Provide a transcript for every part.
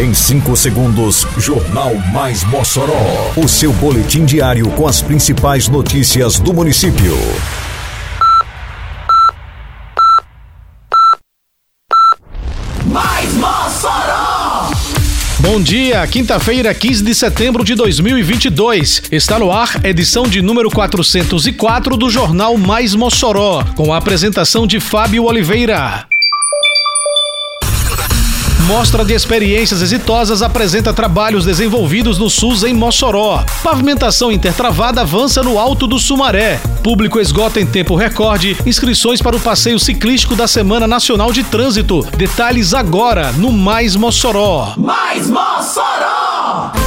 Em 5 segundos, Jornal Mais Mossoró. O seu boletim diário com as principais notícias do município. Mais Mossoró! Bom dia, quinta-feira, 15 de setembro de 2022. Está no ar edição de número 404 do Jornal Mais Mossoró, com a apresentação de Fábio Oliveira. Mostra de experiências exitosas apresenta trabalhos desenvolvidos no SUS em Mossoró. Pavimentação intertravada avança no Alto do Sumaré. Público esgota em tempo recorde inscrições para o passeio ciclístico da Semana Nacional de Trânsito. Detalhes agora no Mais Mossoró. Mais Mossoró!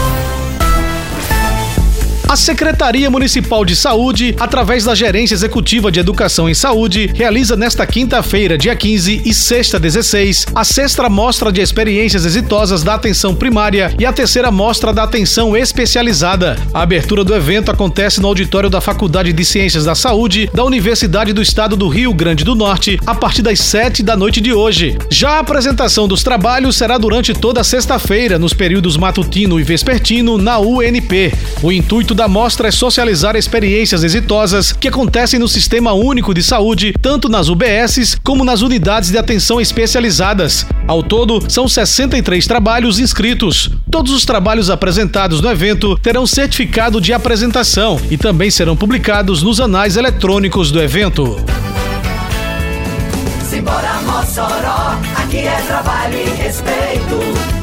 A Secretaria Municipal de Saúde, através da Gerência Executiva de Educação em Saúde, realiza nesta quinta-feira, dia 15 e sexta 16, a sexta mostra de experiências exitosas da atenção primária e a terceira mostra da atenção especializada. A abertura do evento acontece no auditório da Faculdade de Ciências da Saúde da Universidade do Estado do Rio Grande do Norte, a partir das 7 da noite de hoje. Já a apresentação dos trabalhos será durante toda sexta-feira, nos períodos matutino e vespertino, na UNP. O intuito da mostra é socializar experiências exitosas que acontecem no Sistema Único de Saúde, tanto nas UBSs como nas unidades de atenção especializadas. Ao todo, são 63 trabalhos inscritos. Todos os trabalhos apresentados no evento terão certificado de apresentação e também serão publicados nos anais eletrônicos do evento. Simbora Mossoró, aqui é trabalho e respeito.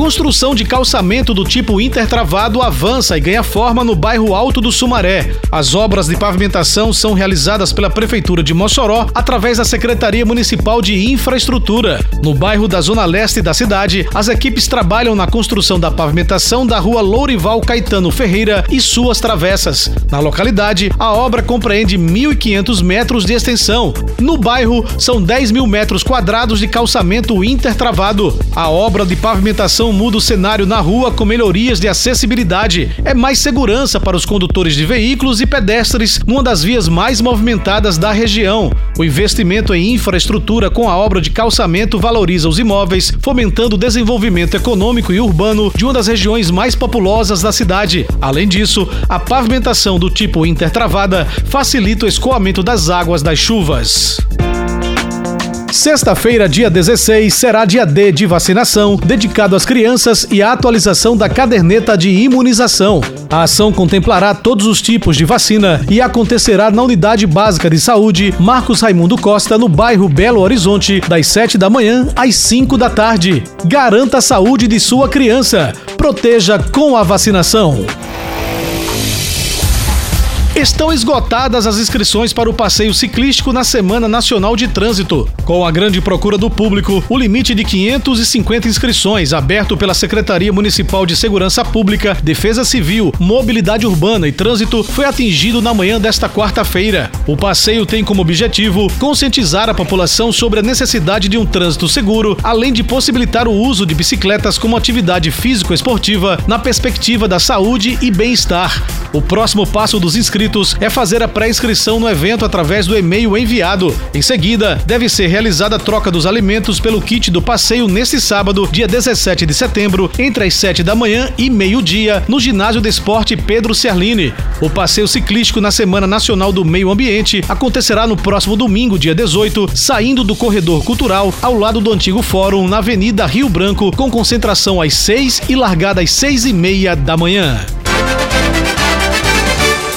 Construção de calçamento do tipo intertravado avança e ganha forma no bairro Alto do Sumaré. As obras de pavimentação são realizadas pela Prefeitura de Mossoró através da Secretaria Municipal de Infraestrutura. No bairro da Zona Leste da cidade, as equipes trabalham na construção da pavimentação da rua Lourival Caetano Ferreira e suas travessas. Na localidade, a obra compreende 1.500 metros de extensão. No bairro, são 10 mil metros quadrados de calçamento intertravado. A obra de pavimentação muda o cenário na rua com melhorias de acessibilidade. É mais segurança para os condutores de veículos e pedestres numa das vias mais movimentadas da região. O investimento em infraestrutura com a obra de calçamento valoriza os imóveis, fomentando o desenvolvimento econômico e urbano de uma das regiões mais populosas da cidade. Além disso, a pavimentação do tipo intertravada facilita o escoamento das águas das chuvas. Sexta-feira, dia 16, será dia D de vacinação, dedicado às crianças e à atualização da caderneta de imunização. A ação contemplará todos os tipos de vacina e acontecerá na Unidade Básica de Saúde Marcos Raimundo Costa, no bairro Belo Horizonte, das 7 da manhã às 5 da tarde. Garanta a saúde de sua criança. Proteja com a vacinação. Estão esgotadas as inscrições para o passeio ciclístico na Semana Nacional de Trânsito. Com a grande procura do público, o limite de 550 inscrições, aberto pela Secretaria Municipal de Segurança Pública, Defesa Civil, Mobilidade Urbana e Trânsito, foi atingido na manhã desta quarta-feira. O passeio tem como objetivo conscientizar a população sobre a necessidade de um trânsito seguro, além de possibilitar o uso de bicicletas como atividade físico-esportiva na perspectiva da saúde e bem-estar. O próximo passo dos inscritos é fazer a pré-inscrição no evento através do e-mail enviado. Em seguida, deve ser realizada a troca dos alimentos pelo kit do passeio neste sábado, dia 17 de setembro, entre as 7 da manhã e meio-dia, no Ginásio de Esporte Pedro Serlini. O passeio ciclístico na Semana Nacional do Meio Ambiente acontecerá no próximo domingo, dia 18, saindo do Corredor Cultural, ao lado do antigo Fórum, na Avenida Rio Branco, com concentração às 6 e largada às 6 e meia da manhã.